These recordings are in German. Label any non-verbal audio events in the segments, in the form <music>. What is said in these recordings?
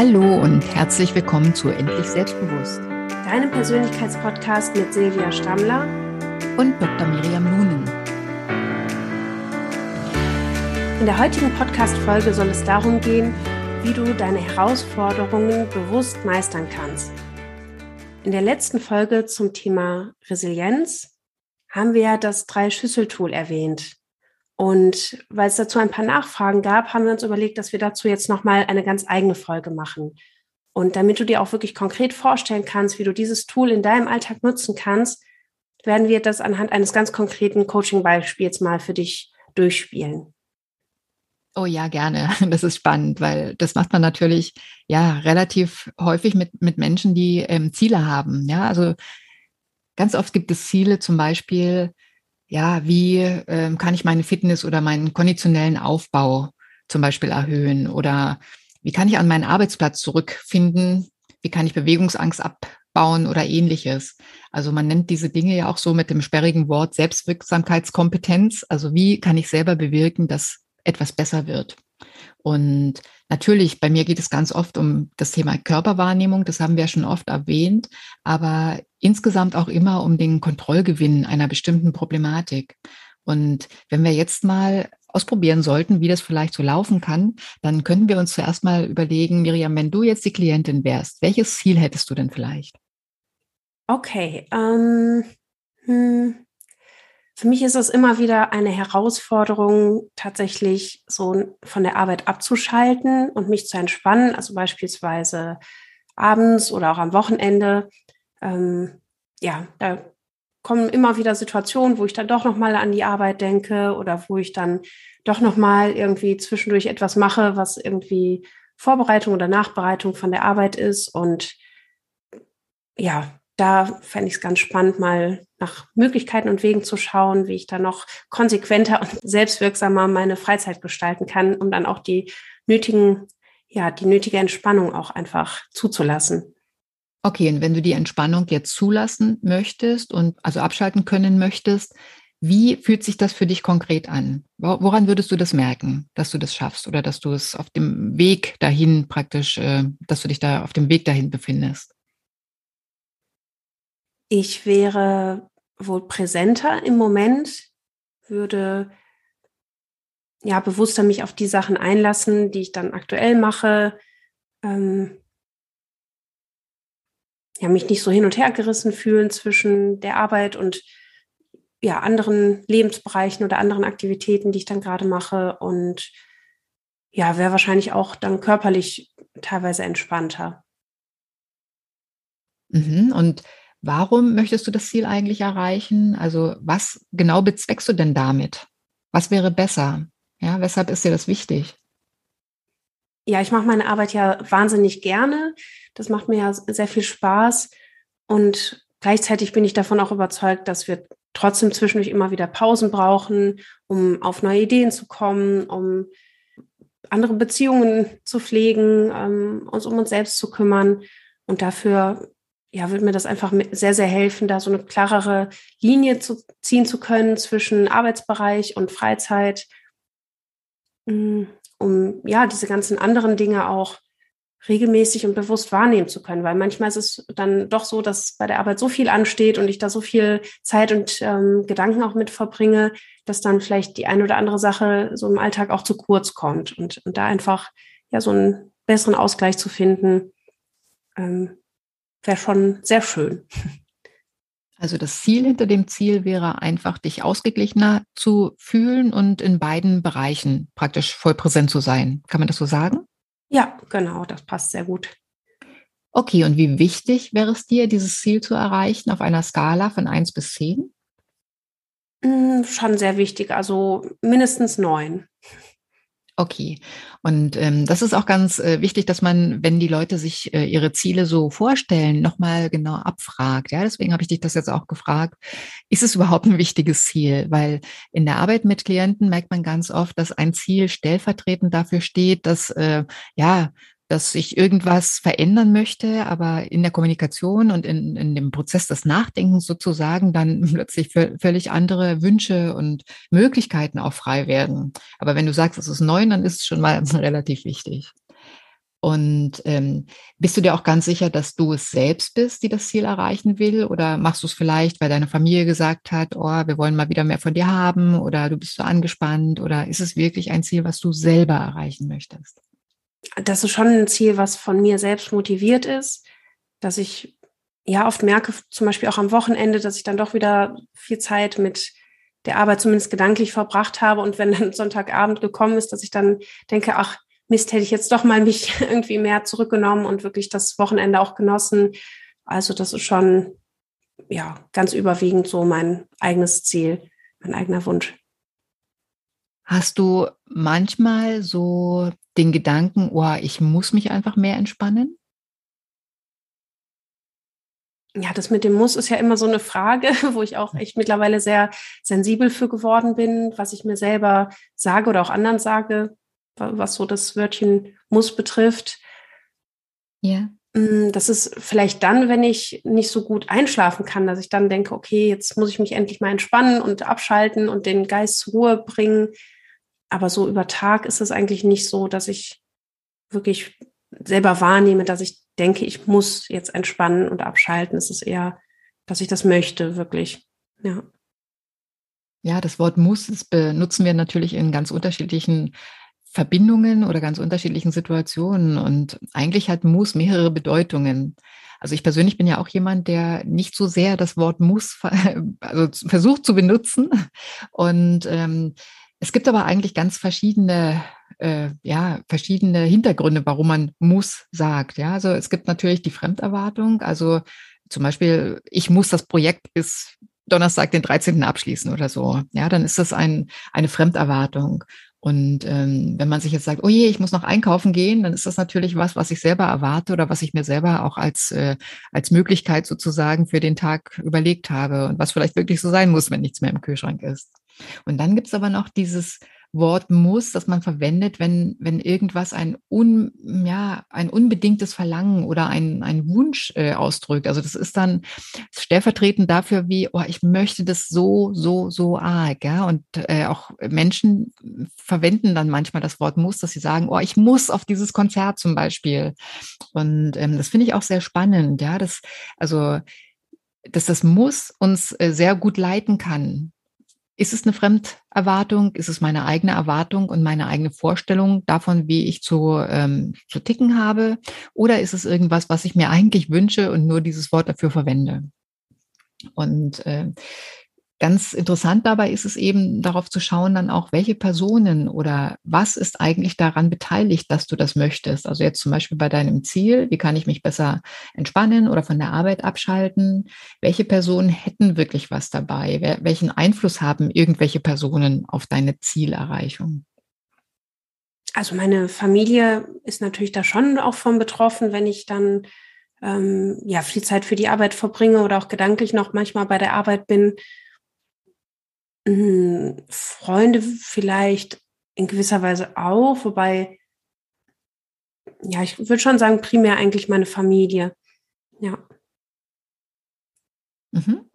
Hallo und herzlich willkommen zu Endlich Selbstbewusst. Deinem Persönlichkeitspodcast mit Silvia Stammler und Dr. Miriam Nunen. In der heutigen Podcast-Folge soll es darum gehen, wie du deine Herausforderungen bewusst meistern kannst. In der letzten Folge zum Thema Resilienz haben wir das Drei-Schüssel-Tool erwähnt. Und weil es dazu ein paar Nachfragen gab, haben wir uns überlegt, dass wir dazu jetzt nochmal eine ganz eigene Folge machen. Und damit du dir auch wirklich konkret vorstellen kannst, wie du dieses Tool in deinem Alltag nutzen kannst, werden wir das anhand eines ganz konkreten Coaching-Beispiels mal für dich durchspielen. Oh ja, gerne. <laughs> Das ist spannend, weil das macht man natürlich ja relativ häufig mit, mit Menschen, die ähm, Ziele haben. Ja, also ganz oft gibt es Ziele, zum Beispiel, ja, wie äh, kann ich meine Fitness oder meinen konditionellen Aufbau zum Beispiel erhöhen oder wie kann ich an meinen Arbeitsplatz zurückfinden? Wie kann ich Bewegungsangst abbauen oder ähnliches? Also man nennt diese Dinge ja auch so mit dem sperrigen Wort Selbstwirksamkeitskompetenz. Also wie kann ich selber bewirken, dass etwas besser wird? Und natürlich, bei mir geht es ganz oft um das Thema Körperwahrnehmung, das haben wir schon oft erwähnt, aber insgesamt auch immer um den Kontrollgewinn einer bestimmten Problematik. Und wenn wir jetzt mal ausprobieren sollten, wie das vielleicht so laufen kann, dann könnten wir uns zuerst mal überlegen, Miriam, wenn du jetzt die Klientin wärst, welches Ziel hättest du denn vielleicht? Okay, ähm, hm, für mich ist es immer wieder eine Herausforderung, tatsächlich so von der Arbeit abzuschalten und mich zu entspannen, also beispielsweise abends oder auch am Wochenende. Ähm, ja, da kommen immer wieder Situationen, wo ich dann doch noch mal an die Arbeit denke oder wo ich dann doch noch mal irgendwie zwischendurch etwas mache, was irgendwie Vorbereitung oder Nachbereitung von der Arbeit ist und ja, da fände ich es ganz spannend, mal nach Möglichkeiten und Wegen zu schauen, wie ich da noch konsequenter und selbstwirksamer meine Freizeit gestalten kann, um dann auch die nötigen, ja, die nötige Entspannung auch einfach zuzulassen. Okay, und wenn du die Entspannung jetzt zulassen möchtest und also abschalten können möchtest, wie fühlt sich das für dich konkret an? Woran würdest du das merken, dass du das schaffst oder dass du es auf dem Weg dahin praktisch, äh, dass du dich da auf dem Weg dahin befindest? Ich wäre wohl präsenter im Moment, würde ja bewusster mich auf die Sachen einlassen, die ich dann aktuell mache. Ähm, ja, mich nicht so hin und her gerissen fühlen zwischen der Arbeit und ja, anderen Lebensbereichen oder anderen Aktivitäten, die ich dann gerade mache. Und ja, wäre wahrscheinlich auch dann körperlich teilweise entspannter. Mhm. Und Warum möchtest du das Ziel eigentlich erreichen? Also was genau bezweckst du denn damit? Was wäre besser? Ja, weshalb ist dir das wichtig? Ja, ich mache meine Arbeit ja wahnsinnig gerne. Das macht mir ja sehr viel Spaß. Und gleichzeitig bin ich davon auch überzeugt, dass wir trotzdem zwischendurch immer wieder Pausen brauchen, um auf neue Ideen zu kommen, um andere Beziehungen zu pflegen, um uns um uns selbst zu kümmern. Und dafür ja, würde mir das einfach sehr, sehr helfen, da so eine klarere Linie zu ziehen zu können zwischen Arbeitsbereich und Freizeit, mm, um ja diese ganzen anderen Dinge auch regelmäßig und bewusst wahrnehmen zu können, weil manchmal ist es dann doch so, dass bei der Arbeit so viel ansteht und ich da so viel Zeit und ähm, Gedanken auch mit verbringe, dass dann vielleicht die eine oder andere Sache so im Alltag auch zu kurz kommt und, und da einfach ja so einen besseren Ausgleich zu finden, ähm, wäre schon sehr schön. Also das Ziel hinter dem Ziel wäre einfach, dich ausgeglichener zu fühlen und in beiden Bereichen praktisch voll präsent zu sein. Kann man das so sagen? Ja, genau, das passt sehr gut. Okay, und wie wichtig wäre es dir, dieses Ziel zu erreichen auf einer Skala von 1 bis 10? Hm, schon sehr wichtig, also mindestens 9. Okay. Und ähm, das ist auch ganz äh, wichtig, dass man, wenn die Leute sich äh, ihre Ziele so vorstellen, nochmal genau abfragt. Ja, deswegen habe ich dich das jetzt auch gefragt. Ist es überhaupt ein wichtiges Ziel? Weil in der Arbeit mit Klienten merkt man ganz oft, dass ein Ziel stellvertretend dafür steht, dass äh, ja dass ich irgendwas verändern möchte, aber in der Kommunikation und in, in dem Prozess des Nachdenkens sozusagen dann <laughs> plötzlich völlig andere Wünsche und Möglichkeiten auch frei werden. Aber wenn du sagst, es ist neun, dann ist es schon mal <laughs> relativ wichtig. Und ähm, bist du dir auch ganz sicher, dass du es selbst bist, die das Ziel erreichen will? Oder machst du es vielleicht, weil deine Familie gesagt hat, oh, wir wollen mal wieder mehr von dir haben oder du bist so angespannt? Oder ist es wirklich ein Ziel, was du selber erreichen möchtest? Das ist schon ein Ziel, was von mir selbst motiviert ist, dass ich ja oft merke, zum Beispiel auch am Wochenende, dass ich dann doch wieder viel Zeit mit der Arbeit zumindest gedanklich verbracht habe. Und wenn dann Sonntagabend gekommen ist, dass ich dann denke, ach, Mist, hätte ich jetzt doch mal mich <laughs> irgendwie mehr zurückgenommen und wirklich das Wochenende auch genossen. Also das ist schon, ja, ganz überwiegend so mein eigenes Ziel, mein eigener Wunsch. Hast du manchmal so den Gedanken, oh, ich muss mich einfach mehr entspannen? Ja, das mit dem Muss ist ja immer so eine Frage, <laughs> wo ich auch echt mittlerweile sehr sensibel für geworden bin, was ich mir selber sage oder auch anderen sage was so das Wörtchen muss betrifft. Ja. Mm, das ist vielleicht dann, wenn ich nicht so gut einschlafen kann, dass ich dann denke, okay, jetzt muss ich mich endlich mal entspannen und abschalten und den Geist zur Ruhe bringen. Aber so über Tag ist es eigentlich nicht so, dass ich wirklich selber wahrnehme, dass ich denke, ich muss jetzt entspannen und abschalten. Es ist eher, dass ich das möchte, wirklich. Ja. Ja, das Wort muss, das benutzen wir natürlich in ganz unterschiedlichen Verbindungen oder ganz unterschiedlichen Situationen. Und eigentlich hat muss mehrere Bedeutungen. Also ich persönlich bin ja auch jemand, der nicht so sehr das Wort muss <laughs> also versucht zu benutzen. Und ähm, es gibt aber eigentlich ganz verschiedene, äh, ja, verschiedene Hintergründe, warum man muss sagt. Ja, also es gibt natürlich die Fremderwartung. Also zum Beispiel, ich muss das Projekt bis Donnerstag, den 13. abschließen oder so. Ja, dann ist das ein, eine Fremderwartung. Und ähm, wenn man sich jetzt sagt, oh je, ich muss noch einkaufen gehen, dann ist das natürlich was, was ich selber erwarte oder was ich mir selber auch als, äh, als Möglichkeit sozusagen für den Tag überlegt habe und was vielleicht wirklich so sein muss, wenn nichts mehr im Kühlschrank ist. Und dann gibt's aber noch dieses Wort muss, das man verwendet, wenn, wenn irgendwas ein, un, ja, ein unbedingtes Verlangen oder ein, ein Wunsch äh, ausdrückt. Also das ist dann stellvertretend dafür, wie, oh, ich möchte das so, so, so arg. Ja? Und äh, auch Menschen verwenden dann manchmal das Wort muss, dass sie sagen, oh, ich muss auf dieses Konzert zum Beispiel. Und ähm, das finde ich auch sehr spannend. Ja, das, also, dass das Muss uns äh, sehr gut leiten kann. Ist es eine Fremderwartung? Ist es meine eigene Erwartung und meine eigene Vorstellung davon, wie ich zu, ähm, zu ticken habe? Oder ist es irgendwas, was ich mir eigentlich wünsche und nur dieses Wort dafür verwende? Und äh, Ganz interessant dabei ist es eben darauf zu schauen, dann auch, welche Personen oder was ist eigentlich daran beteiligt, dass du das möchtest. Also jetzt zum Beispiel bei deinem Ziel, wie kann ich mich besser entspannen oder von der Arbeit abschalten? Welche Personen hätten wirklich was dabei? Welchen Einfluss haben irgendwelche Personen auf deine Zielerreichung? Also meine Familie ist natürlich da schon auch von betroffen, wenn ich dann ähm, ja viel Zeit für die Arbeit verbringe oder auch gedanklich noch manchmal bei der Arbeit bin Freunde vielleicht in gewisser Weise auch, wobei, ja, ich würde schon sagen, primär eigentlich meine Familie. Ja. Mhm.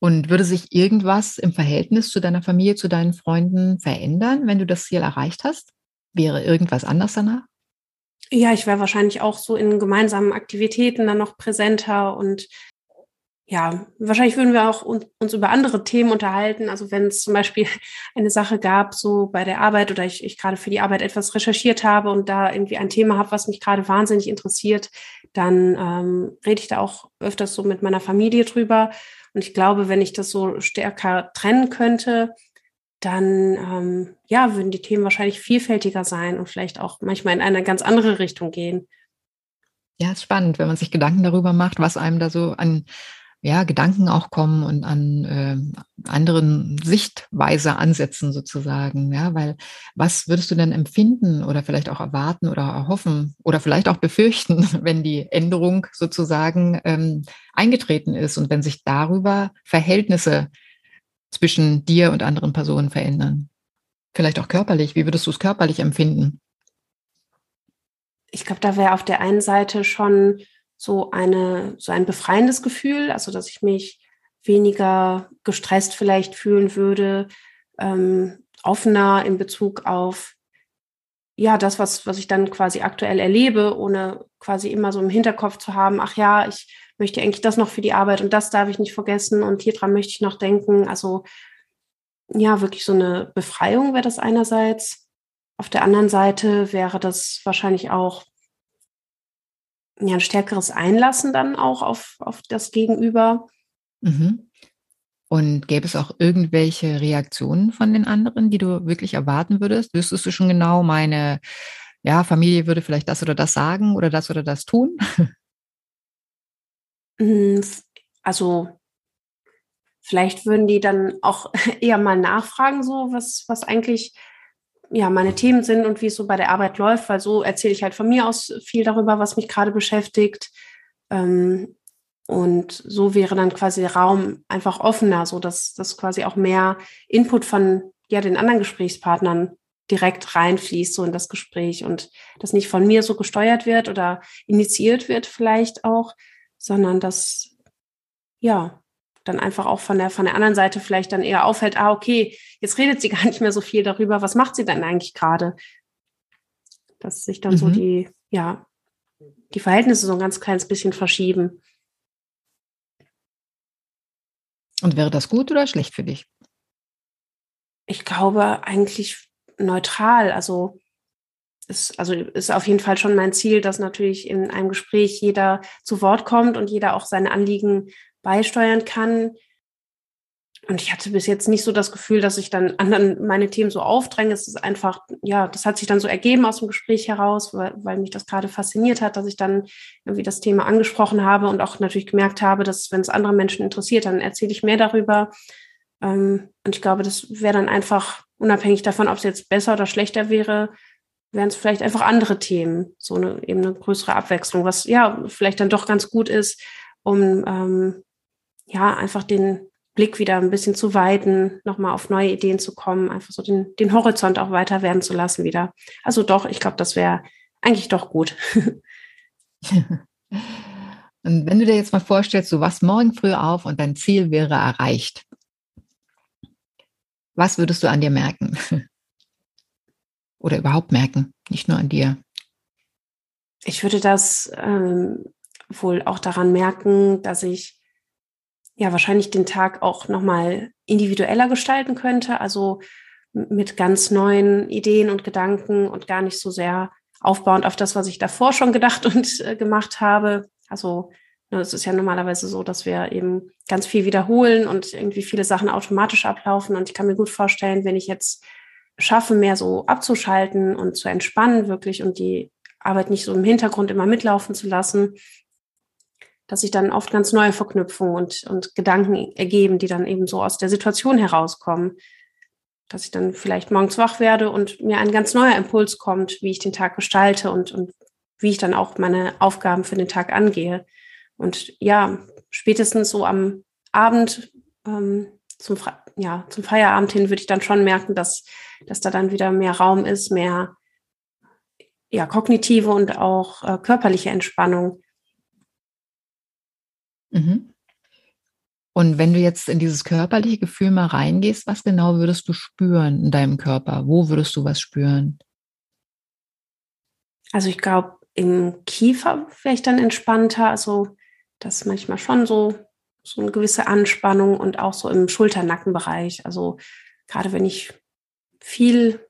Und würde sich irgendwas im Verhältnis zu deiner Familie, zu deinen Freunden verändern, wenn du das Ziel erreicht hast? Wäre irgendwas anders danach? Ja, ich wäre wahrscheinlich auch so in gemeinsamen Aktivitäten dann noch präsenter und ja, wahrscheinlich würden wir auch uns über andere Themen unterhalten. Also wenn es zum Beispiel <laughs> eine Sache gab, so bei der Arbeit oder ich, ich gerade für die Arbeit etwas recherchiert habe und da irgendwie ein Thema habe, was mich gerade wahnsinnig interessiert, dann ähm, rede ich da auch öfters so mit meiner Familie drüber. Und ich glaube, wenn ich das so stärker trennen könnte, dann ähm, ja, würden die Themen wahrscheinlich vielfältiger sein und vielleicht auch manchmal in eine ganz andere Richtung gehen. Ja, ist spannend, wenn man sich Gedanken darüber macht, was einem da so an ja, Gedanken auch kommen und an äh, anderen Sichtweise ansetzen sozusagen. Ja, weil was würdest du denn empfinden oder vielleicht auch erwarten oder erhoffen oder vielleicht auch befürchten, <laughs> wenn die Änderung sozusagen ähm, eingetreten ist und wenn sich darüber Verhältnisse zwischen dir und anderen Personen verändern? Vielleicht auch körperlich. Wie würdest du es körperlich empfinden? Ich glaube, da wäre auf der einen Seite schon so eine, so ein befreiendes Gefühl, also dass ich mich weniger gestresst vielleicht fühlen würde, ähm, offener in Bezug auf ja, das, was, was ich dann quasi aktuell erlebe, ohne quasi immer so im Hinterkopf zu haben, ach ja, ich möchte eigentlich das noch für die Arbeit und das darf ich nicht vergessen und hier dran möchte ich noch denken. Also ja, wirklich so eine Befreiung wäre das einerseits. Auf der anderen Seite wäre das wahrscheinlich auch ja, ein stärkeres Einlassen dann auch auf, auf das Gegenüber. Mhm. Und gäbe es auch irgendwelche Reaktionen von den anderen, die du wirklich erwarten würdest? Wüsstest du schon genau, meine ja, Familie würde vielleicht das oder das sagen oder das oder das tun? <laughs> Hm, also vielleicht würden die dann auch <laughs> eher mal nachfragen, so was, was eigentlich ja meine Themen sind und wie es so bei der Arbeit läuft, weil so erzähle ich halt von mir aus viel darüber, was mich gerade beschäftigt. Ähm, und so wäre dann quasi der Raum einfach offener, so dass, dass quasi auch mehr Input von ja, den anderen Gesprächspartnern direkt reinfließt, so in das Gespräch und das nicht von mir so gesteuert wird oder initiiert wird vielleicht auch, sondern dass, ja, dann einfach auch von der, von der anderen Seite vielleicht dann eher auffällt, ah, okay, jetzt redet sie <laughs> gar nicht mehr so viel darüber, was macht sie denn eigentlich gerade? Dass sich dann mhm. so die, ja, die Verhältnisse so ein ganz kleines bisschen verschieben. Und wäre das gut oder schlecht für dich? Ich glaube eigentlich neutral. Also ist, also ist auf jeden Fall schon mein Ziel, dass natürlich in einem Gespräch jeder zu Wort kommt und jeder auch seine Anliegen beisteuern kann. Und ich hatte bis jetzt nicht so das Gefühl, dass ich dann anderen meine Themen so aufdränge. Es ist einfach, ja, das hat sich dann so ergeben aus dem Gespräch heraus, weil, weil mich das gerade fasziniert hat, dass ich dann irgendwie das Thema angesprochen habe und auch natürlich gemerkt habe, dass wenn es andere Menschen interessiert, dann erzähle ich mehr darüber. Ähm, und ich glaube, das wäre dann einfach unabhängig davon, ob es jetzt besser oder schlechter wäre, wären es vielleicht einfach andere Themen, so eine eben eine größere Abwechslung, was ja vielleicht dann doch ganz gut ist, um ähm, ja einfach den Blick wieder ein bisschen zu weiten, nochmal auf neue Ideen zu kommen, einfach so den, den Horizont auch weiter werden zu lassen wieder. Also doch, ich glaube, das wäre eigentlich doch gut. <laughs> und wenn du dir jetzt mal vorstellst, du wachst morgen früh auf und dein Ziel wäre erreicht, was würdest du an dir merken? <laughs> Oder überhaupt merken, nicht nur an dir? Ich würde das ähm, wohl auch daran merken, dass ich ja wahrscheinlich den Tag auch nochmal individueller gestalten könnte, also mit ganz neuen Ideen und Gedanken und gar nicht so sehr aufbauend auf das, was ich davor schon gedacht und äh, gemacht habe. Also Ne, es ist ja normalerweise so, dass wir eben ganz viel wiederholen und irgendwie viele Sachen automatisch ablaufen. Und ich kann mir gut vorstellen, wenn ich jetzt schaffe, mehr so abzuschalten und zu entspannen wirklich und die Arbeit nicht so im Hintergrund immer mitlaufen zu lassen, dass sich dann oft ganz neue Verknüpfungen und, und Gedanken ergeben, die dann eben so aus der Situation herauskommen. Dass ich dann vielleicht morgens wach werde und mir ein ganz neuer Impuls kommt, wie ich den Tag gestalte und, und wie ich dann auch meine Aufgaben für den Tag angehe. Und ja, spätestens so am Abend ähm, zum, ja, zum Feierabend hin würde ich dann schon merken, dass, dass da dann wieder mehr Raum ist, mehr ja, kognitive und auch äh, körperliche Entspannung. Mhm. Und wenn du jetzt in dieses körperliche Gefühl mal reingehst, was genau würdest du spüren in deinem Körper? Wo würdest du was spüren? Also ich glaube, im Kiefer wäre ich dann entspannter. Also das ist manchmal schon so, so eine gewisse Anspannung und auch so im Schulternackenbereich. Also gerade wenn ich viel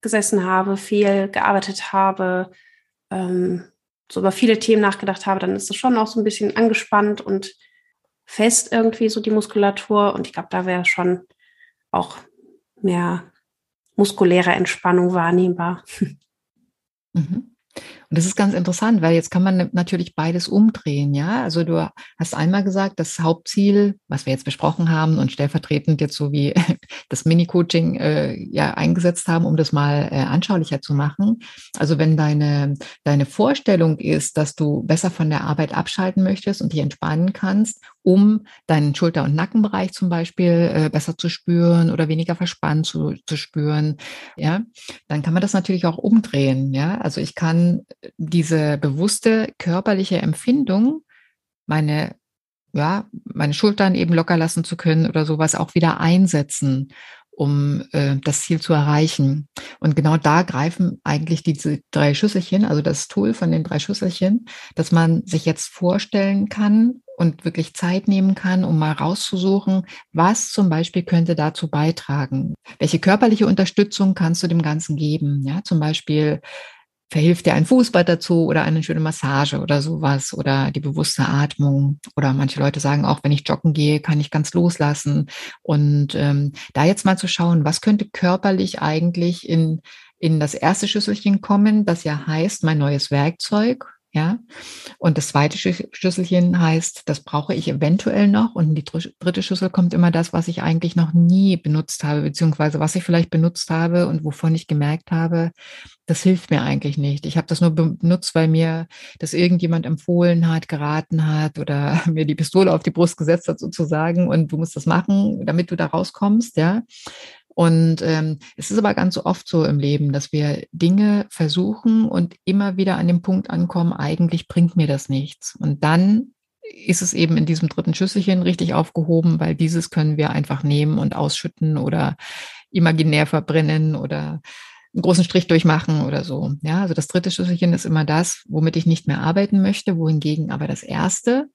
gesessen habe, viel gearbeitet habe, ähm, so über viele Themen nachgedacht habe, dann ist es schon auch so ein bisschen angespannt und fest irgendwie so die Muskulatur. Und ich glaube, da wäre schon auch mehr muskuläre Entspannung wahrnehmbar. <laughs> Mhm. Und das ist ganz interessant, weil jetzt kann man natürlich beides umdrehen, ja. Also du hast einmal gesagt, das Hauptziel, was wir jetzt besprochen haben und stellvertretend jetzt so wie <laughs> das Mini-Coaching äh, ja eingesetzt haben, um das mal äh, anschaulicher zu machen. Also wenn deine, deine Vorstellung ist, dass du besser von der Arbeit abschalten möchtest und dich entspannen kannst, um deinen Schulter- und Nackenbereich zum Beispiel äh, besser zu spüren oder weniger verspannt zu, zu spüren, ja, dann kann man das natürlich auch umdrehen, ja. Also ich kann diese bewusste körperliche Empfindung, meine, ja, meine Schultern eben locker lassen zu können oder sowas auch wieder einsetzen, um äh, das Ziel zu erreichen. Und genau da greifen eigentlich diese drei Schüsselchen, also das Tool von den drei Schüsselchen, dass man sich jetzt vorstellen kann und wirklich Zeit nehmen kann, um mal rauszusuchen, was zum Beispiel könnte dazu beitragen. Welche körperliche Unterstützung kannst du dem Ganzen geben? Ja, zum Beispiel verhilft dir ein Fußball dazu oder eine schöne Massage oder sowas oder die bewusste Atmung. Oder manche Leute sagen auch, wenn ich joggen gehe, kann ich ganz loslassen. Und ähm, da jetzt mal zu schauen, was könnte körperlich eigentlich in, in das erste Schüsselchen kommen, das ja heißt, mein neues Werkzeug ja. Und das zweite Schüsselchen heißt, das brauche ich eventuell noch. Und in die dritte Schüssel kommt immer das, was ich eigentlich noch nie benutzt habe, beziehungsweise was ich vielleicht benutzt habe und wovon ich gemerkt habe, das hilft mir eigentlich nicht. Ich habe das nur benutzt, weil mir das irgendjemand empfohlen hat, geraten hat oder <laughs> mir die Pistole auf die Brust gesetzt hat sozusagen und du musst das machen, damit du da rauskommst, ja. Und ähm, es ist aber ganz oft so im Leben, dass wir Dinge versuchen und immer wieder an dem Punkt ankommen, eigentlich bringt mir das nichts. Und dann ist es eben in diesem dritten Schüsselchen richtig aufgehoben, weil dieses können wir einfach nehmen und ausschütten oder imaginär verbrennen oder einen großen Strich durchmachen oder so. Ja, also das dritte Schüsselchen ist immer das, womit ich nicht mehr arbeiten möchte, wohingegen aber das erste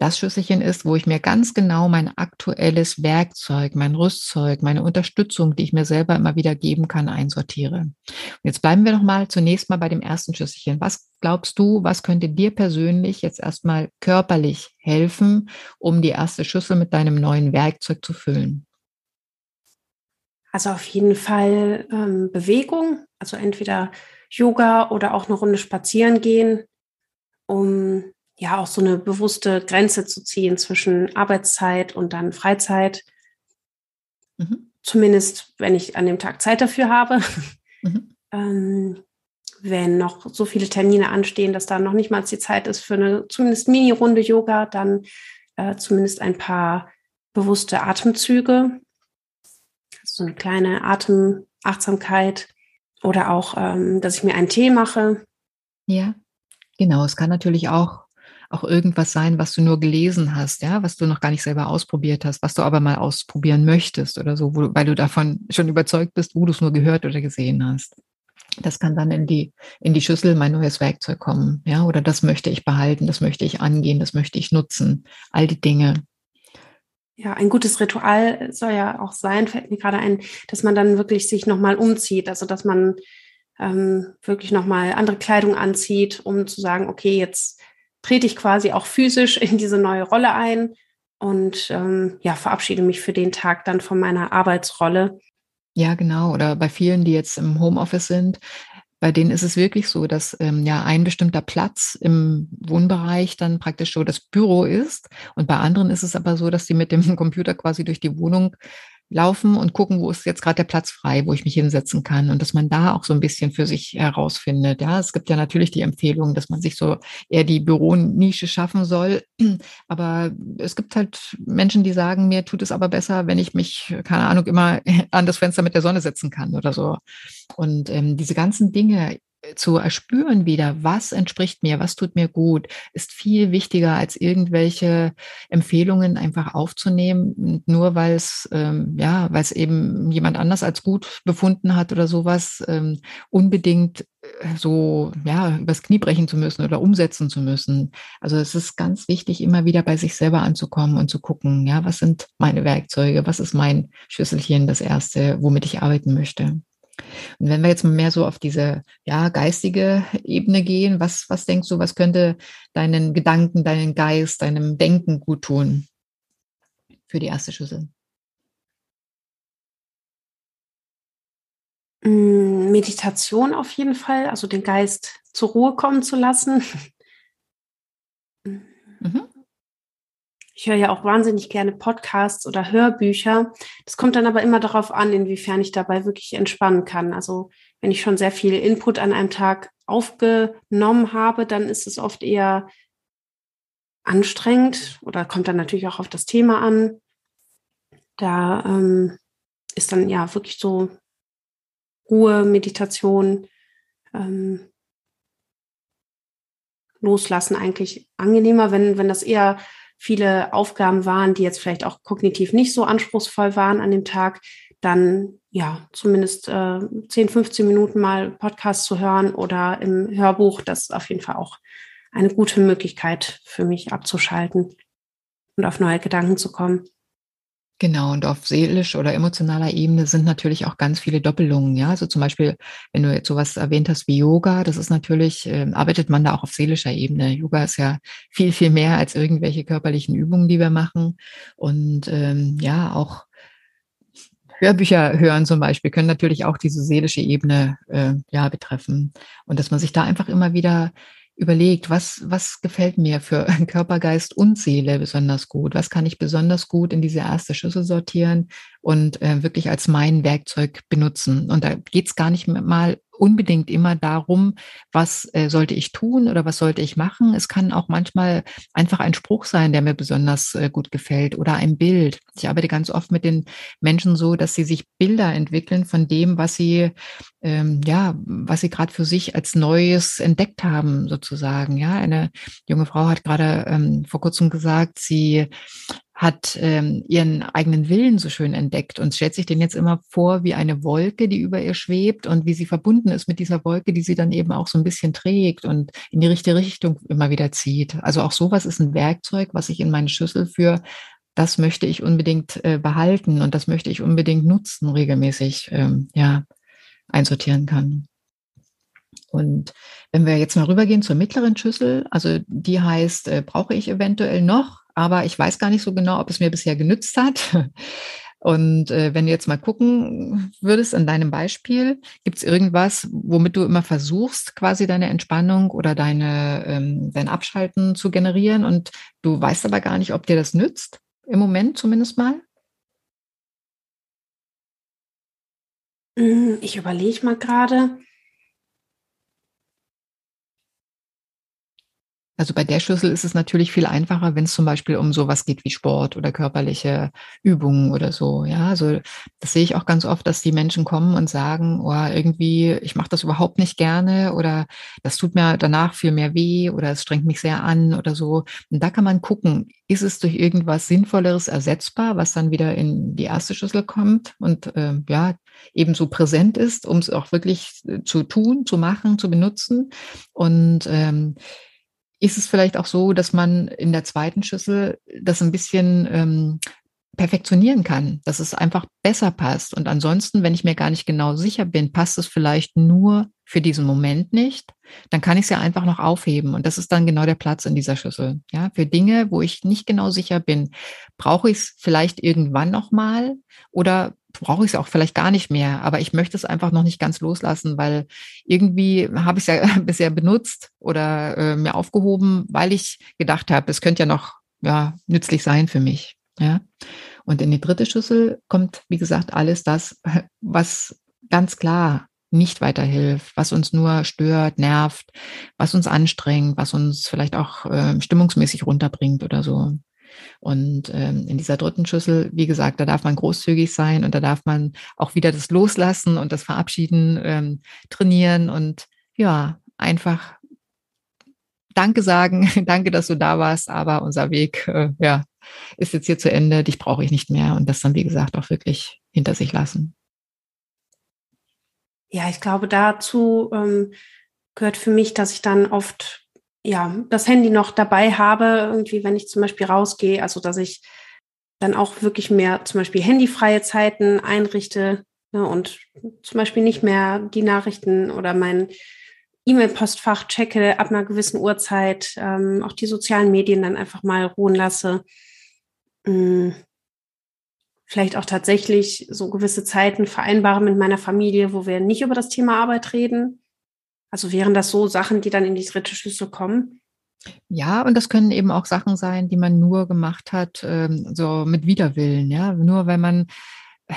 das Schüsselchen ist, wo ich mir ganz genau mein aktuelles Werkzeug, mein Rüstzeug, meine Unterstützung, die ich mir selber immer wieder geben kann, einsortiere. Und jetzt bleiben wir noch mal zunächst mal bei dem ersten Schüsselchen. Was glaubst du, was könnte dir persönlich jetzt erstmal körperlich helfen, um die erste Schüssel mit deinem neuen Werkzeug zu füllen? Also auf jeden Fall ähm, Bewegung, also entweder Yoga oder auch eine Runde spazieren gehen, um ja auch so eine bewusste Grenze zu ziehen zwischen Arbeitszeit und dann Freizeit. Mhm. Zumindest, wenn ich an dem Tag Zeit dafür habe. Mhm. <laughs> ähm, wenn noch so viele Termine anstehen, dass da noch nicht mal die Zeit ist für eine zumindest Mini-Runde Yoga, dann äh, zumindest ein paar bewusste Atemzüge, so eine kleine Atemachtsamkeit oder auch, ähm, dass ich mir einen Tee mache. Ja, genau. Es kann natürlich auch auch irgendwas sein, was du nur gelesen hast, ja, was du noch gar nicht selber ausprobiert hast, was du aber mal ausprobieren möchtest oder so, wo, weil du davon schon überzeugt bist, wo du es nur gehört oder gesehen hast. Das kann dann in die, in die Schüssel mein neues Werkzeug kommen, ja, oder das möchte ich behalten, das möchte ich angehen, das möchte ich nutzen. All die Dinge. Ja, ein gutes Ritual soll ja auch sein, fällt mir gerade ein, dass man dann wirklich sich nochmal umzieht, also dass man ähm, wirklich nochmal andere Kleidung anzieht, um zu sagen, okay, jetzt trete ich quasi auch physisch in diese neue Rolle ein und ähm, ja, verabschiede mich für den Tag dann von meiner Arbeitsrolle. Ja, genau. Oder bei vielen, die jetzt im Homeoffice sind, bei denen ist es wirklich so, dass ähm, ja ein bestimmter Platz im Wohnbereich dann praktisch so das Büro ist. Und bei anderen ist es aber so, dass sie mit dem <laughs> Computer quasi durch die Wohnung laufen und gucken, wo ist jetzt gerade der Platz frei, wo ich mich hinsetzen kann und dass man da auch so ein bisschen für sich herausfindet. Ja, es gibt ja natürlich die Empfehlung, dass man sich so eher die Büronische schaffen soll. <clears throat> Aber es gibt halt Menschen, die sagen, mir tut es aber besser, wenn ich mich, keine Ahnung, immer <laughs> an das Fenster mit der Sonne setzen kann oder so. Und ähm, diese ganzen Dinge zu erspüren wieder, was entspricht mir, was tut mir gut, ist viel wichtiger als irgendwelche Empfehlungen einfach aufzunehmen, nur weil es ähm, ja, weil es eben jemand anders als gut befunden hat oder sowas, ähm, unbedingt äh, so ja übers Knie brechen zu müssen oder umsetzen zu müssen. Also es ist ganz wichtig, immer wieder bei sich selber anzukommen und zu gucken, ja, was sind meine Werkzeuge, was ist mein Schüsselchen, das erste, womit ich arbeiten möchte. Und wenn wir jetzt mal mehr so auf diese ja, geistige Ebene gehen, was, was denkst du, was könnte deinen Gedanken, deinen Geist, deinem Denken gut tun für die erste Schüssel? Mm, Meditation auf jeden Fall, also den Geist zur Ruhe kommen zu lassen. Mhm. Ich höre ja auch wahnsinnig gerne Podcasts oder Hörbücher. Das kommt dann aber immer darauf an, inwiefern ich dabei wirklich entspannen kann. Also wenn ich schon sehr viel Input an einem Tag aufgenommen habe, dann ist es oft eher anstrengend oder kommt dann natürlich auch auf das Thema an. Da ähm, ist dann ja wirklich so Ruhe, Meditation, ähm, Loslassen eigentlich angenehmer, wenn, wenn das eher viele Aufgaben waren, die jetzt vielleicht auch kognitiv nicht so anspruchsvoll waren an dem Tag, dann ja zumindest äh, 10, 15 Minuten mal Podcast zu hören oder im Hörbuch, das ist auf jeden Fall auch eine gute Möglichkeit für mich abzuschalten und auf neue Gedanken zu kommen. Genau, und auf seelisch oder emotionaler Ebene sind natürlich auch ganz viele Doppelungen. Ja, also zum Beispiel, wenn du jetzt sowas erwähnt hast wie Yoga, das ist natürlich, äh, arbeitet man da auch auf seelischer Ebene. Yoga ist ja viel, viel mehr als irgendwelche körperlichen Übungen, die wir machen. Und ähm, ja, auch Hörbücher hören zum Beispiel können natürlich auch diese seelische Ebene äh, ja betreffen. Und dass man sich da einfach immer wieder überlegt, was, was gefällt mir für <laughs> Körper, Geist und Seele besonders gut? Was kann ich besonders gut in diese erste Schüssel sortieren und äh, wirklich als mein Werkzeug benutzen? Und da geht es gar nicht mal unbedingt immer darum, was äh, sollte ich tun oder was sollte ich machen. Es kann auch manchmal einfach ein Spruch sein, der mir besonders äh, gut gefällt oder ein Bild. Ich arbeite ganz oft mit den Menschen so, dass sie sich Bilder entwickeln von dem, was sie ähm, ja, was sie gerade für sich als Neues entdeckt haben, sozusagen. Ja, eine junge Frau hat gerade ähm, vor kurzem gesagt, sie hat ähm, ihren eigenen Willen so schön entdeckt und stellt sich den jetzt immer vor wie eine Wolke, die über ihr schwebt und wie sie verbunden ist mit dieser Wolke, die sie dann eben auch so ein bisschen trägt und in die richtige Richtung immer wieder zieht. Also auch sowas ist ein Werkzeug, was ich in meine Schüssel für das möchte ich unbedingt äh, behalten und das möchte ich unbedingt nutzen, regelmäßig ähm, ja, einsortieren kann. Und wenn wir jetzt mal rübergehen zur mittleren Schüssel, also die heißt, äh, brauche ich eventuell noch aber ich weiß gar nicht so genau, ob es mir bisher genützt hat. <laughs> Und äh, wenn du jetzt mal gucken würdest an deinem Beispiel, gibt es irgendwas, womit du immer versuchst, quasi deine Entspannung oder deine, ähm, dein Abschalten zu generieren und du weißt aber gar nicht, ob dir das nützt? Im Moment zumindest mal? Hm, ich überlege mal gerade. Also bei der Schüssel ist es natürlich viel einfacher, wenn es zum Beispiel um sowas geht wie Sport oder körperliche Übungen oder so. Ja, also das sehe ich auch ganz oft, dass die Menschen kommen und sagen, oh, irgendwie, ich mache das überhaupt nicht gerne oder das tut mir danach viel mehr weh oder es strengt mich sehr an oder so. Und da kann man gucken, ist es durch irgendwas Sinnvolleres ersetzbar, was dann wieder in die erste Schüssel kommt und äh, ja, ebenso präsent ist, um es auch wirklich äh, zu tun, zu machen, zu benutzen. Und ähm, ist es vielleicht auch so, dass man in der zweiten Schüssel das ein bisschen ähm, perfektionieren kann, dass es einfach besser passt. Und ansonsten, wenn ich mir gar nicht genau sicher bin, passt es vielleicht nur für diesen Moment nicht, dann kann ich es ja einfach noch aufheben. Und das ist dann genau der Platz in dieser Schüssel. Ja, für Dinge, wo ich nicht genau sicher bin, brauche ich es vielleicht irgendwann nochmal oder brauche ich es auch vielleicht gar nicht mehr, aber ich möchte es einfach noch nicht ganz loslassen, weil irgendwie habe ich es ja <laughs> bisher benutzt oder äh, mir aufgehoben, weil ich gedacht habe, es könnte ja noch ja, nützlich sein für mich. Ja. Und in die dritte Schüssel kommt, wie gesagt, alles das, <laughs> was ganz klar nicht weiterhilft, was uns nur stört, nervt, was uns anstrengt, was uns vielleicht auch äh, stimmungsmäßig runterbringt oder so. Und ähm, in dieser dritten Schüssel, wie gesagt, da darf man großzügig sein und da darf man auch wieder das Loslassen und das Verabschieden ähm, trainieren und ja, einfach Danke sagen, <laughs> danke, dass du da warst, aber unser Weg, äh, ja, ist jetzt hier zu Ende, dich brauche ich nicht mehr und das dann, wie gesagt, auch wirklich hinter sich lassen. Ja, ich glaube, dazu ähm, gehört für mich, dass ich dann oft ja, das Handy noch dabei habe, irgendwie, wenn ich zum Beispiel rausgehe, also dass ich dann auch wirklich mehr zum Beispiel handyfreie Zeiten einrichte ne, und zum Beispiel nicht mehr die Nachrichten oder mein E-Mail-Postfach checke ab einer gewissen Uhrzeit, ähm, auch die sozialen Medien dann einfach mal ruhen lasse. Hm. Vielleicht auch tatsächlich so gewisse Zeiten vereinbaren mit meiner Familie, wo wir nicht über das Thema Arbeit reden, also wären das so Sachen, die dann in die dritte Schlüssel kommen? Ja, und das können eben auch Sachen sein, die man nur gemacht hat, ähm, so mit Widerwillen, ja. Nur wenn man äh,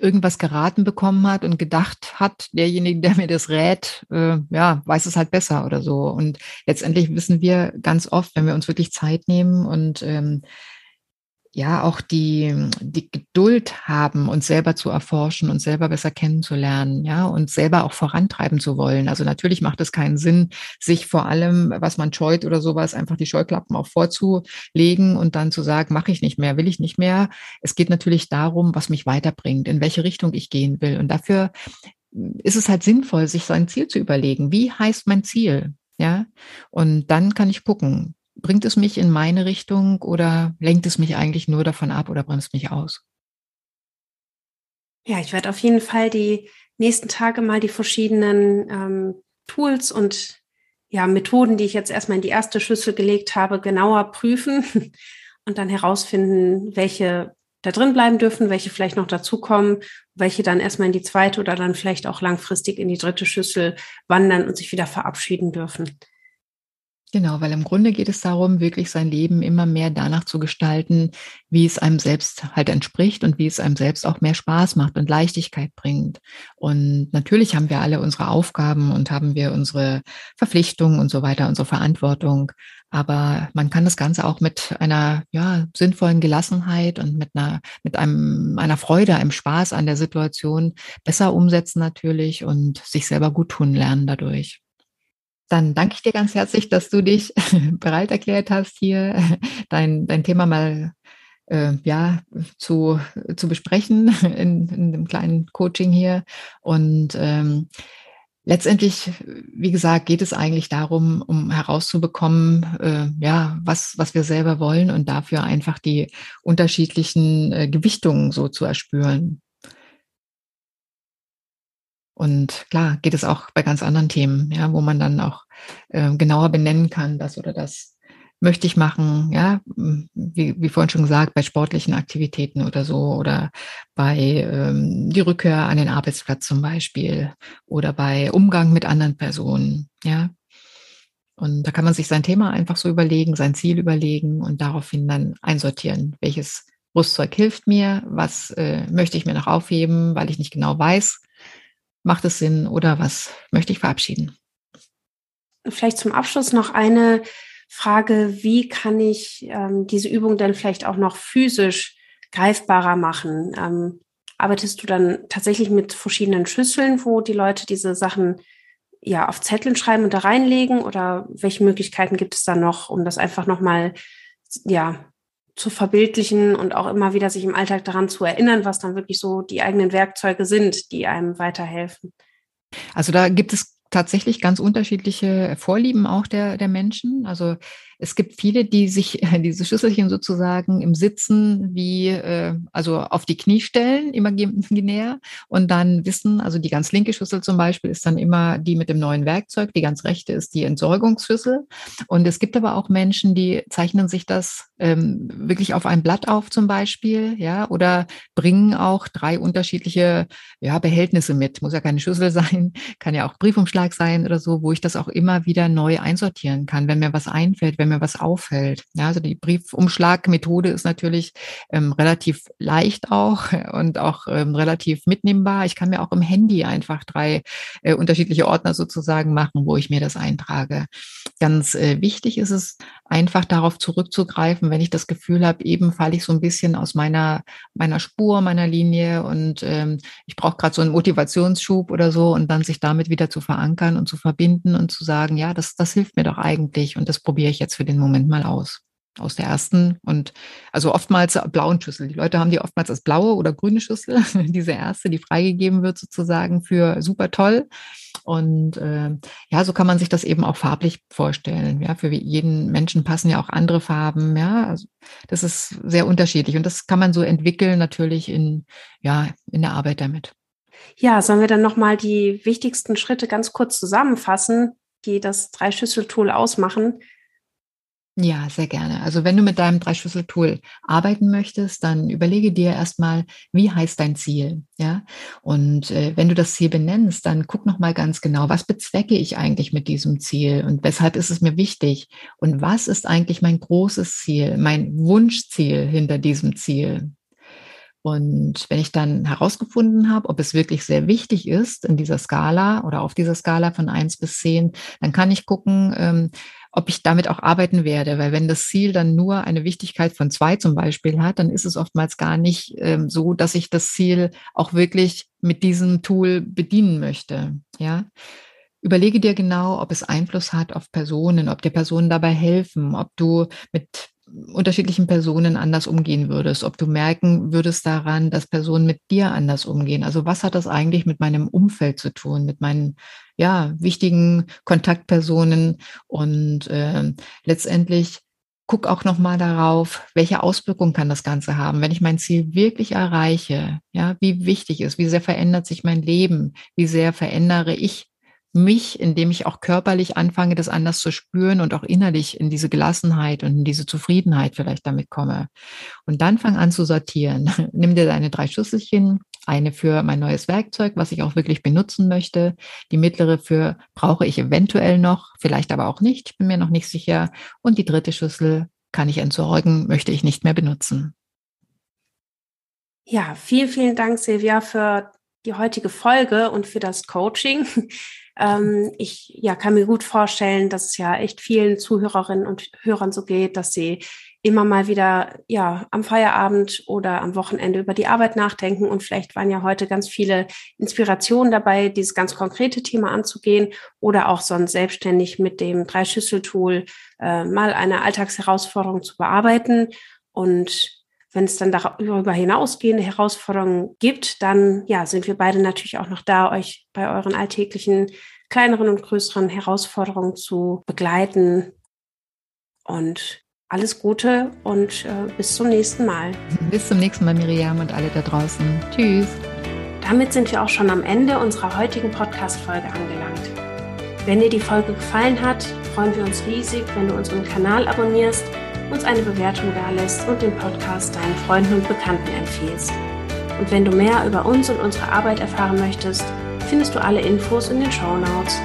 irgendwas geraten bekommen hat und gedacht hat, derjenige, der mir das rät, äh, ja, weiß es halt besser oder so. Und letztendlich wissen wir ganz oft, wenn wir uns wirklich Zeit nehmen und ähm, ja auch die, die Geduld haben, uns selber zu erforschen und selber besser kennenzulernen, ja, und selber auch vorantreiben zu wollen. Also natürlich macht es keinen Sinn, sich vor allem, was man scheut oder sowas, einfach die Scheuklappen auch vorzulegen und dann zu sagen, mache ich nicht mehr, will ich nicht mehr. Es geht natürlich darum, was mich weiterbringt, in welche Richtung ich gehen will. Und dafür ist es halt sinnvoll, sich sein Ziel zu überlegen. Wie heißt mein Ziel? Ja, und dann kann ich gucken, bringt es mich in meine Richtung oder lenkt es mich eigentlich nur davon ab oder bremst mich aus? Ja, ich werde auf jeden Fall die nächsten Tage mal die verschiedenen ähm, Tools und ja, Methoden, die ich jetzt erstmal in die erste Schüssel gelegt habe, genauer prüfen <laughs> und dann herausfinden, welche da drin bleiben dürfen, welche vielleicht noch dazukommen, welche dann erstmal in die zweite oder dann vielleicht auch langfristig in die dritte Schüssel wandern und sich wieder verabschieden dürfen. Genau, weil im Grunde geht es darum, wirklich sein Leben immer mehr danach zu gestalten, wie es einem selbst halt entspricht und wie es einem selbst auch mehr Spaß macht und Leichtigkeit bringt. Und natürlich haben wir alle unsere Aufgaben und haben wir unsere Verpflichtungen und so weiter, unsere Verantwortung. Aber man kann das Ganze auch mit einer ja, sinnvollen Gelassenheit und mit einer, mit einem, einer Freude, einem Spaß an der Situation besser umsetzen natürlich und sich selber gut tun lernen dadurch. Dann danke ich dir ganz herzlich, dass du dich <laughs> bereit erklärt hast, hier <laughs> dein, dein Thema mal äh, ja, zu, zu besprechen <laughs> in, in dem kleinen Coaching hier. Und ähm, letztendlich, wie gesagt, geht es eigentlich darum, um herauszubekommen, äh, ja, was, was wir selber wollen und dafür einfach die unterschiedlichen äh, Gewichtungen so zu erspüren. Und klar geht es auch bei ganz anderen Themen, ja, wo man dann auch äh, genauer benennen kann, das oder das möchte ich machen, ja, wie, wie vorhin schon gesagt, bei sportlichen Aktivitäten oder so oder bei ähm, die Rückkehr an den Arbeitsplatz zum Beispiel oder bei Umgang mit anderen Personen, ja. Und da kann man sich sein Thema einfach so überlegen, sein Ziel überlegen und daraufhin dann einsortieren, welches Rüstzeug hilft mir, was äh, möchte ich mir noch aufheben, weil ich nicht genau weiß, macht es Sinn oder was möchte ich verabschieden. Vielleicht zum Abschluss noch eine Frage, wie kann ich ähm, diese Übung dann vielleicht auch noch physisch greifbarer machen? Ähm, arbeitest du dann tatsächlich mit verschiedenen Schüsseln, wo die Leute diese Sachen ja auf Zetteln schreiben und da reinlegen? Oder welche Möglichkeiten gibt es da noch, um das einfach nochmal ja, zu verbildlichen und auch immer wieder sich im Alltag daran zu erinnern, was dann wirklich so die eigenen Werkzeuge sind, die einem weiterhelfen? Also da gibt es tatsächlich ganz unterschiedliche Vorlieben auch der, der Menschen. Also es gibt viele, die sich <laughs> diese Schüsselchen sozusagen im Sitzen wie, äh, also auf die Knie stellen, imaginär, <laughs> und dann wissen, also die ganz linke Schüssel zum Beispiel ist dann immer die mit dem neuen Werkzeug, die ganz rechte ist die Entsorgungsschüssel. Und es gibt aber auch Menschen, die zeichnen sich das ähm, wirklich auf ein Blatt auf zum Beispiel, ja, oder bringen auch drei unterschiedliche ja, Behältnisse mit. Muss ja keine Schüssel <laughs> sein, kann ja auch Briefumschlag sein oder so, wo ich das auch immer wieder neu einsortieren kann, wenn mir was einfällt, wenn mir was auffällt. Ja, also die Briefumschlagmethode ist natürlich ähm, relativ leicht auch <laughs> und auch ähm, relativ mitnehmbar. Ich kann mir auch im Handy einfach drei äh, unterschiedliche Ordner sozusagen machen, wo ich mir das eintrage. Ganz äh, wichtig ist es, einfach darauf zurückzugreifen, wenn ich das Gefühl habe, eben falle ich so ein bisschen aus meiner, meiner Spur, meiner Linie und ähm, ich brauche gerade so einen Motivationsschub oder so und dann sich damit wieder zu verankern und zu verbinden und zu sagen, ja, das, das hilft mir doch eigentlich und das probiere ich jetzt für den Moment mal aus aus der ersten und also oftmals blauen Schüssel. Die Leute haben die oftmals als blaue oder grüne Schüssel. <laughs> Diese erste, die freigegeben wird sozusagen für super toll. Und äh, ja, so kann man sich das eben auch farblich vorstellen. Ja, für jeden Menschen passen ja auch andere Farben. Ja, also das ist sehr unterschiedlich und das kann man so entwickeln natürlich in ja in der Arbeit damit. Ja, sollen wir dann noch mal die wichtigsten Schritte ganz kurz zusammenfassen, die das Drei-Schüssel-Tool ausmachen? Ja, sehr gerne. Also wenn du mit deinem Dreischlüssel-Tool arbeiten möchtest, dann überlege dir erstmal, wie heißt dein Ziel? Ja, und äh, wenn du das Ziel benennst, dann guck noch mal ganz genau, was bezwecke ich eigentlich mit diesem Ziel und weshalb ist es mir wichtig? Und was ist eigentlich mein großes Ziel, mein Wunschziel hinter diesem Ziel? Und wenn ich dann herausgefunden habe, ob es wirklich sehr wichtig ist in dieser Skala oder auf dieser Skala von eins bis zehn, dann kann ich gucken, ähm, ob ich damit auch arbeiten werde. Weil wenn das Ziel dann nur eine Wichtigkeit von zwei zum Beispiel hat, dann ist es oftmals gar nicht ähm, so, dass ich das Ziel auch wirklich mit diesem Tool bedienen möchte. Ja. Überlege dir genau, ob es Einfluss hat auf Personen, ob dir Personen dabei helfen, ob du mit unterschiedlichen Personen anders umgehen würdest, ob du merken würdest daran, dass Personen mit dir anders umgehen. Also was hat das eigentlich mit meinem Umfeld zu tun, mit meinen ja wichtigen Kontaktpersonen und äh, letztendlich guck auch noch mal darauf, welche Auswirkungen kann das Ganze haben, wenn ich mein Ziel wirklich erreiche. Ja, wie wichtig ist, wie sehr verändert sich mein Leben, wie sehr verändere ich mich, indem ich auch körperlich anfange, das anders zu spüren und auch innerlich in diese Gelassenheit und in diese Zufriedenheit vielleicht damit komme. Und dann fang an zu sortieren. <laughs> Nimm dir deine drei Schüsselchen, eine für mein neues Werkzeug, was ich auch wirklich benutzen möchte, die mittlere für brauche ich eventuell noch, vielleicht aber auch nicht, ich bin mir noch nicht sicher. Und die dritte Schüssel kann ich entsorgen, möchte ich nicht mehr benutzen. Ja, vielen, vielen Dank, Silvia, für die heutige Folge und für das Coaching. Ähm, ich ja, kann mir gut vorstellen, dass es ja echt vielen Zuhörerinnen und Hörern so geht, dass sie immer mal wieder ja am Feierabend oder am Wochenende über die Arbeit nachdenken. Und vielleicht waren ja heute ganz viele Inspirationen dabei, dieses ganz konkrete Thema anzugehen oder auch sonst selbstständig mit dem Drei-Schüssel-Tool äh, mal eine Alltagsherausforderung zu bearbeiten. Und wenn es dann darüber hinausgehende Herausforderungen gibt, dann ja, sind wir beide natürlich auch noch da, euch bei euren alltäglichen kleineren und größeren Herausforderungen zu begleiten. Und alles Gute und äh, bis zum nächsten Mal. Bis zum nächsten Mal, Miriam und alle da draußen. Tschüss. Damit sind wir auch schon am Ende unserer heutigen Podcast-Folge angelangt. Wenn dir die Folge gefallen hat, freuen wir uns riesig, wenn du unseren Kanal abonnierst uns eine Bewertung dalässt und den Podcast deinen Freunden und Bekannten empfiehlst. Und wenn du mehr über uns und unsere Arbeit erfahren möchtest, findest du alle Infos in den Show Notes.